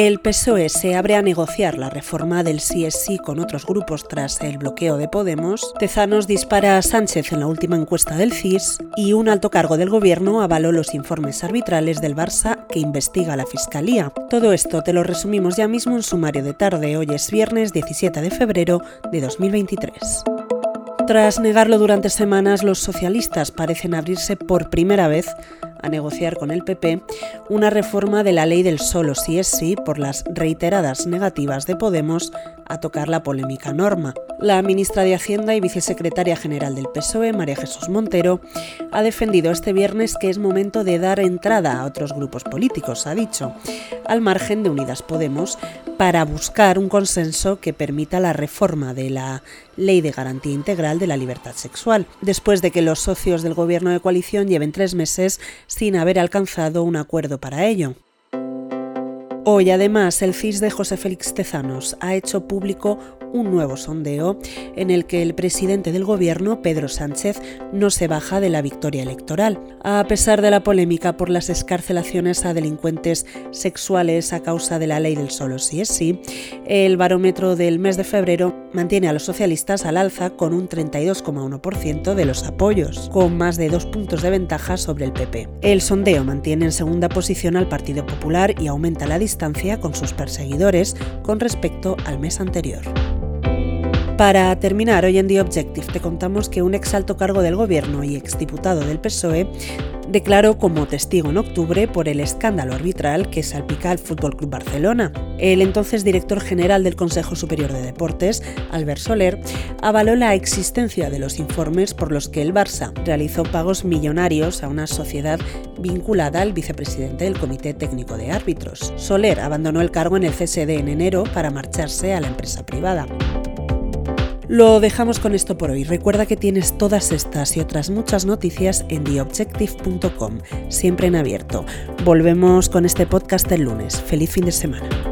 El PSOE se abre a negociar la reforma del CSI con otros grupos tras el bloqueo de Podemos. Tezanos dispara a Sánchez en la última encuesta del CIS y un alto cargo del gobierno avaló los informes arbitrales del Barça que investiga la Fiscalía. Todo esto te lo resumimos ya mismo en sumario de tarde. Hoy es viernes 17 de febrero de 2023. Tras negarlo durante semanas, los socialistas parecen abrirse por primera vez a negociar con el PP una reforma de la ley del solo sí es sí por las reiteradas negativas de Podemos a tocar la polémica norma. La ministra de Hacienda y vicesecretaria general del PSOE, María Jesús Montero, ha defendido este viernes que es momento de dar entrada a otros grupos políticos, ha dicho, al margen de Unidas Podemos, para buscar un consenso que permita la reforma de la Ley de Garantía Integral de la Libertad Sexual, después de que los socios del gobierno de coalición lleven tres meses sin haber alcanzado un acuerdo para ello. Hoy además el CIS de José Félix Tezanos ha hecho público un nuevo sondeo en el que el presidente del gobierno, Pedro Sánchez, no se baja de la victoria electoral. A pesar de la polémica por las escarcelaciones a delincuentes sexuales a causa de la ley del solo sí es sí, el barómetro del mes de febrero mantiene a los socialistas al alza con un 32,1% de los apoyos, con más de dos puntos de ventaja sobre el PP. El sondeo mantiene en segunda posición al Partido Popular y aumenta la distancia con sus perseguidores con respecto al mes anterior. Para terminar, hoy en The Objective te contamos que un exalto cargo del gobierno y exdiputado del PSOE declaró como testigo en octubre por el escándalo arbitral que salpica al Fútbol Club Barcelona. El entonces director general del Consejo Superior de Deportes, Albert Soler, avaló la existencia de los informes por los que el Barça realizó pagos millonarios a una sociedad vinculada al vicepresidente del Comité Técnico de Árbitros. Soler abandonó el cargo en el CSD en enero para marcharse a la empresa privada. Lo dejamos con esto por hoy. Recuerda que tienes todas estas y otras muchas noticias en theobjective.com, siempre en abierto. Volvemos con este podcast el lunes. Feliz fin de semana.